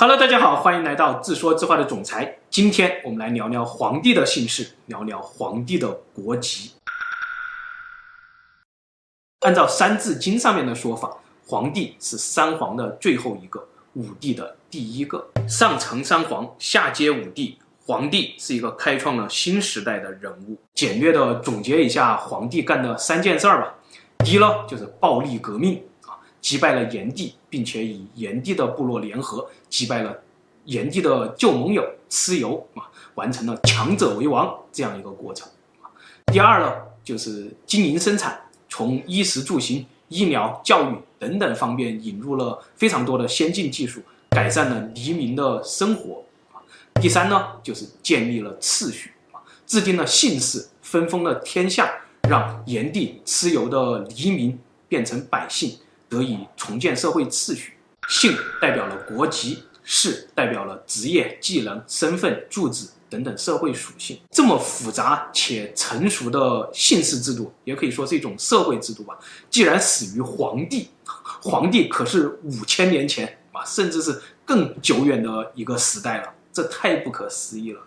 Hello，大家好，欢迎来到自说自话的总裁。今天我们来聊聊皇帝的姓氏，聊聊皇帝的国籍。按照《三字经》上面的说法，皇帝是三皇的最后一个，五帝的第一个。上承三皇，下接五帝，皇帝是一个开创了新时代的人物。简略的总结一下皇帝干的三件事儿吧。第一呢，就是暴力革命。击败了炎帝，并且以炎帝的部落联合击败了炎帝的旧盟友蚩尤啊，完成了强者为王这样一个过程。第二呢，就是经营生产，从衣食住行、医疗、教育等等方面引入了非常多的先进技术，改善了黎民的生活。第三呢，就是建立了秩序，制定了姓氏，分封了天下，让炎帝、蚩尤的黎民变成百姓。得以重建社会秩序，姓代表了国籍，氏代表了职业、技能、身份、住址等等社会属性。这么复杂且成熟的姓氏制度，也可以说是一种社会制度吧。既然始于皇帝，皇帝可是五千年前啊，甚至是更久远的一个时代了，这太不可思议了。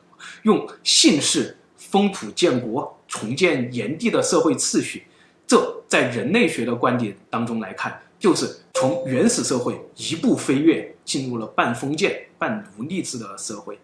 用姓氏封土建国，重建炎帝的社会秩序，这在人类学的观点当中来看。就是从原始社会一步飞跃，进入了半封建半奴隶制的社会。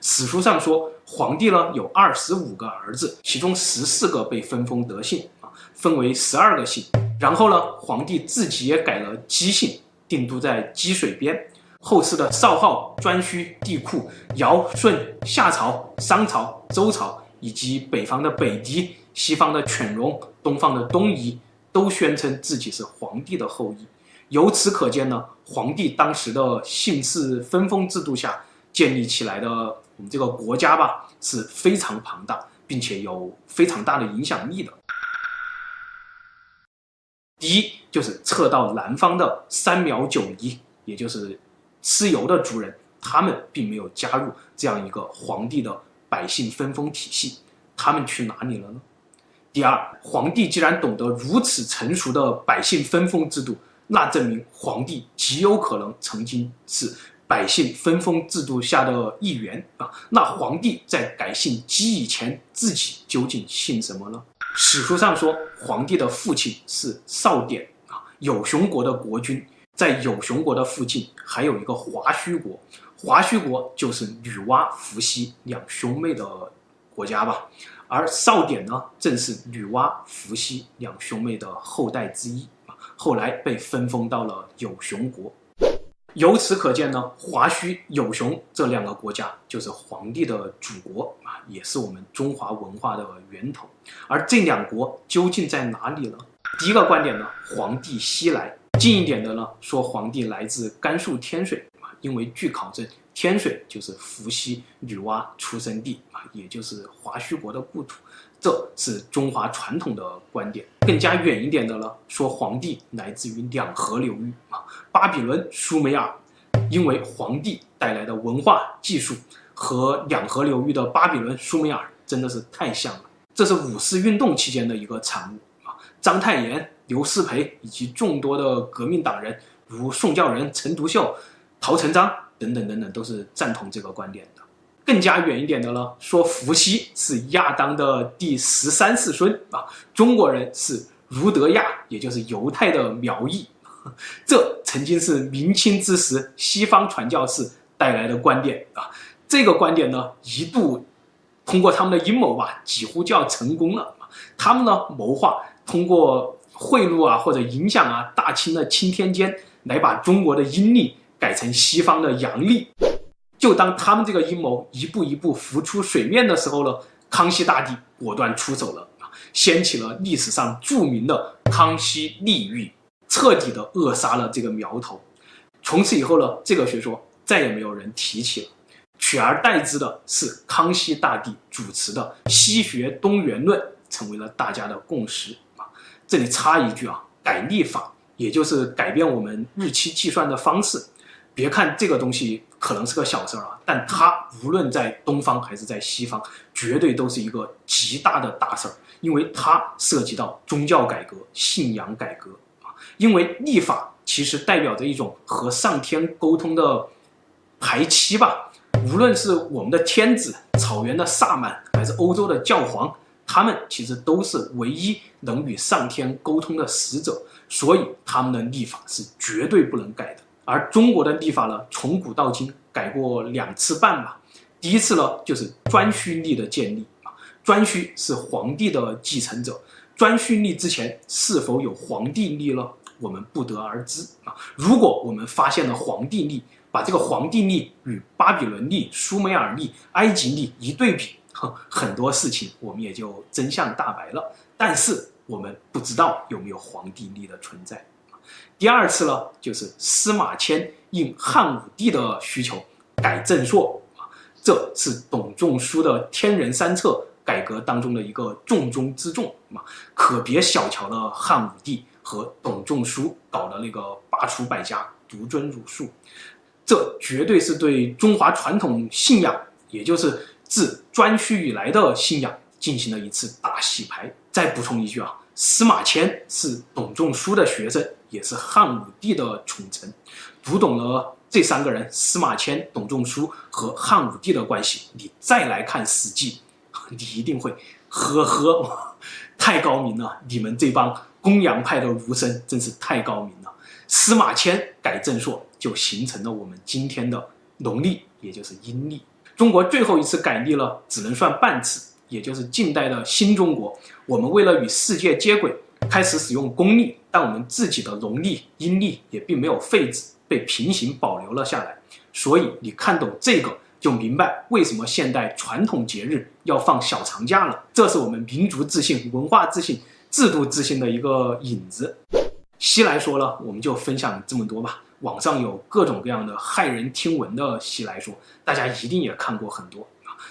史书上说，皇帝呢有二十五个儿子，其中十四个被分封得姓啊，分为十二个姓。然后呢，皇帝自己也改了姬姓，定都在姬水边。后世的少昊、颛顼、帝喾、尧、舜、夏朝、商朝、周朝，以及北方的北狄、西方的犬戎、东方的东夷。都宣称自己是皇帝的后裔，由此可见呢，皇帝当时的姓氏分封制度下建立起来的我们这个国家吧，是非常庞大，并且有非常大的影响力的。第一，就是撤到南方的三苗九夷，也就是蚩尤的族人，他们并没有加入这样一个皇帝的百姓分封体系，他们去哪里了呢？第二，皇帝既然懂得如此成熟的百姓分封制度，那证明皇帝极有可能曾经是百姓分封制度下的一员啊。那皇帝在改姓姬以前，自己究竟姓什么呢？史书上说，皇帝的父亲是少典啊，有熊国的国君，在有熊国的附近还有一个华胥国，华胥国就是女娲、伏羲两兄妹的国家吧。而少典呢，正是女娲、伏羲两兄妹的后代之一啊。后来被分封到了有熊国。由此可见呢，华胥、有熊这两个国家就是皇帝的祖国啊，也是我们中华文化的源头。而这两国究竟在哪里呢？第一个观点呢，皇帝西来；近一点的呢，说皇帝来自甘肃天水啊，因为据考证。天水就是伏羲、女娲出生地啊，也就是华胥国的故土，这是中华传统的观点。更加远一点的呢，说黄帝来自于两河流域啊，巴比伦、苏美尔，因为黄帝带来的文化技术和两河流域的巴比伦、苏美尔真的是太像了。这是五四运动期间的一个产物啊，章太炎、刘师培以及众多的革命党人，如宋教仁、陈独秀、陶成章。等等等等，都是赞同这个观点的。更加远一点的呢，说伏羲是亚当的第十三世孙啊，中国人是儒德亚，也就是犹太的苗裔。这曾经是明清之时西方传教士带来的观点啊。这个观点呢，一度通过他们的阴谋吧，几乎就要成功了。他们呢，谋划通过贿赂啊，或者影响啊，大清的钦天监来把中国的阴历。改成西方的阳历，就当他们这个阴谋一步一步浮出水面的时候呢，康熙大帝果断出手了，掀起了历史上著名的康熙历运，彻底的扼杀了这个苗头。从此以后呢，这个学说再也没有人提起了，取而代之的是康熙大帝主持的西学东元论，成为了大家的共识啊。这里插一句啊，改历法也就是改变我们日期计算的方式。别看这个东西可能是个小事儿啊，但它无论在东方还是在西方，绝对都是一个极大的大事儿，因为它涉及到宗教改革、信仰改革啊。因为立法其实代表着一种和上天沟通的排期吧。无论是我们的天子、草原的萨满，还是欧洲的教皇，他们其实都是唯一能与上天沟通的使者，所以他们的立法是绝对不能改的。而中国的历法呢，从古到今改过两次半吧。第一次呢，就是颛顼历的建立啊，颛顼是皇帝的继承者，颛顼历之前是否有皇帝历呢？我们不得而知啊。如果我们发现了皇帝历，把这个皇帝历与巴比伦历、苏美尔历、埃及历一对比，哼很多事情我们也就真相大白了。但是我们不知道有没有皇帝历的存在。第二次呢，就是司马迁应汉武帝的需求改正朔啊，这是董仲舒的天人三策改革当中的一个重中之重啊，可别小瞧了汉武帝和董仲舒搞的那个罢黜百家、独尊儒术。这绝对是对中华传统信仰，也就是自颛顼以来的信仰进行了一次大洗牌。再补充一句啊，司马迁是董仲舒的学生，也是汉武帝的宠臣。读懂了这三个人，司马迁、董仲舒和汉武帝的关系，你再来看《史记》，你一定会呵呵，太高明了！你们这帮公羊派的儒生真是太高明了。司马迁改正朔。就形成了我们今天的农历，也就是阴历。中国最后一次改历了，只能算半次，也就是近代的新中国。我们为了与世界接轨，开始使用公历，但我们自己的农历、阴历也并没有废止，被平行保留了下来。所以你看懂这个，就明白为什么现代传统节日要放小长假了。这是我们民族自信、文化自信、制度自信的一个影子。西来说了，我们就分享这么多吧。网上有各种各样的骇人听闻的西来说，大家一定也看过很多。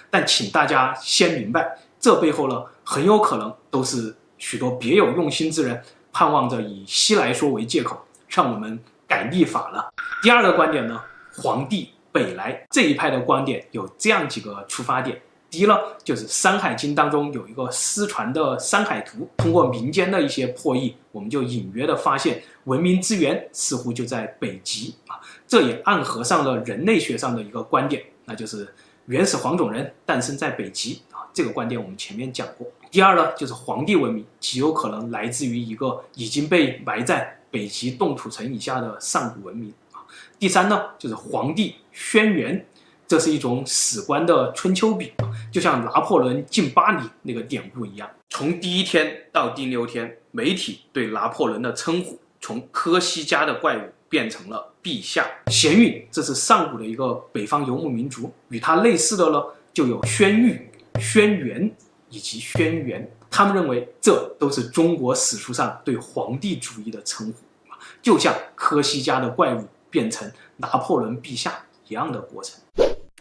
但请大家先明白，这背后呢，很有可能都是许多别有用心之人盼望着以西来说为借口，让我们改历法了。第二个观点呢，黄帝北来这一派的观点有这样几个出发点。第一呢，就是《山海经》当中有一个失传的山海图，通过民间的一些破译，我们就隐约的发现文明之源似乎就在北极啊，这也暗合上了人类学上的一个观点，那就是原始黄种人诞生在北极啊。这个观点我们前面讲过。第二呢，就是黄帝文明极有可能来自于一个已经被埋在北极冻土层以下的上古文明啊。第三呢，就是黄帝轩辕。这是一种史观的春秋笔，就像拿破仑进巴黎那个典故一样。从第一天到第六天，媒体对拿破仑的称呼从科西嘉的怪物变成了陛下。鲜韵，这是上古的一个北方游牧民族，与它类似的呢，就有宣狱、轩辕以及轩辕。他们认为这都是中国史书上对皇帝主义的称呼，就像科西嘉的怪物变成拿破仑陛下一样的过程。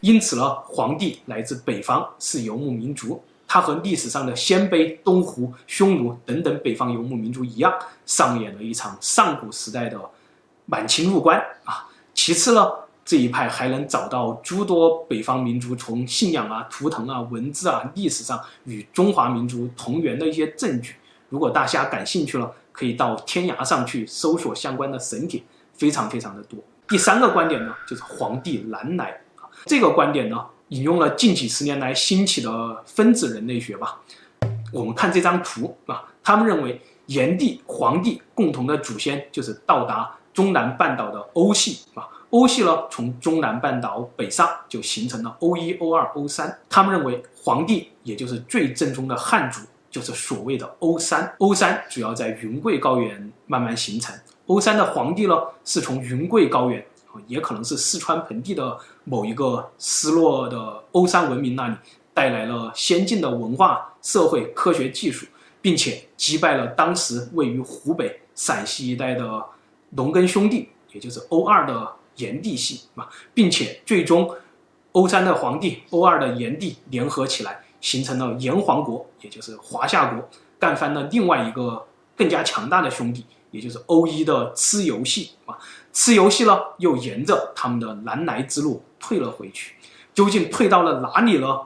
因此呢，黄帝来自北方，是游牧民族。他和历史上的鲜卑、东胡、匈奴等等北方游牧民族一样，上演了一场上古时代的满清入关啊。其次呢，这一派还能找到诸多北方民族从信仰啊、图腾啊、文字啊、历史上与中华民族同源的一些证据。如果大家感兴趣了，可以到天涯上去搜索相关的神帖，非常非常的多。第三个观点呢，就是黄帝南来啊。这个观点呢，引用了近几十年来兴起的分子人类学吧。我们看这张图啊，他们认为炎帝、黄帝共同的祖先就是到达中南半岛的欧系啊。欧系呢，从中南半岛北上就形成了欧一、欧二、欧三。他们认为黄帝也就是最正宗的汉族，就是所谓的欧三。欧三主要在云贵高原慢慢形成。欧三的黄帝呢，是从云贵高原。也可能是四川盆地的某一个失落的欧山文明那里带来了先进的文化、社会、科学技术，并且击败了当时位于湖北、陕西一带的农耕兄弟，也就是欧二的炎帝系啊，并且最终欧三的皇帝、欧二的炎帝联合起来，形成了炎黄国，也就是华夏国，干翻了另外一个更加强大的兄弟，也就是欧一的蚩尤系啊。蚩尤系呢，又沿着他们的南来之路退了回去，究竟退到了哪里呢？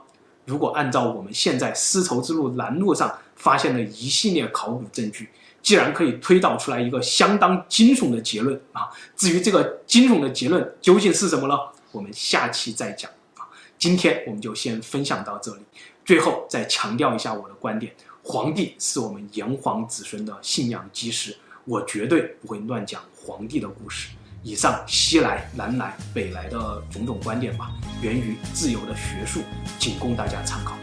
如果按照我们现在丝绸之路南路上发现的一系列考古证据，既然可以推导出来一个相当惊悚的结论啊！至于这个惊悚的结论究竟是什么呢？我们下期再讲啊。今天我们就先分享到这里。最后再强调一下我的观点：黄帝是我们炎黄子孙的信仰基石，我绝对不会乱讲黄帝的故事。以上西来、南来、北来的种种观点吧，源于自由的学术，仅供大家参考。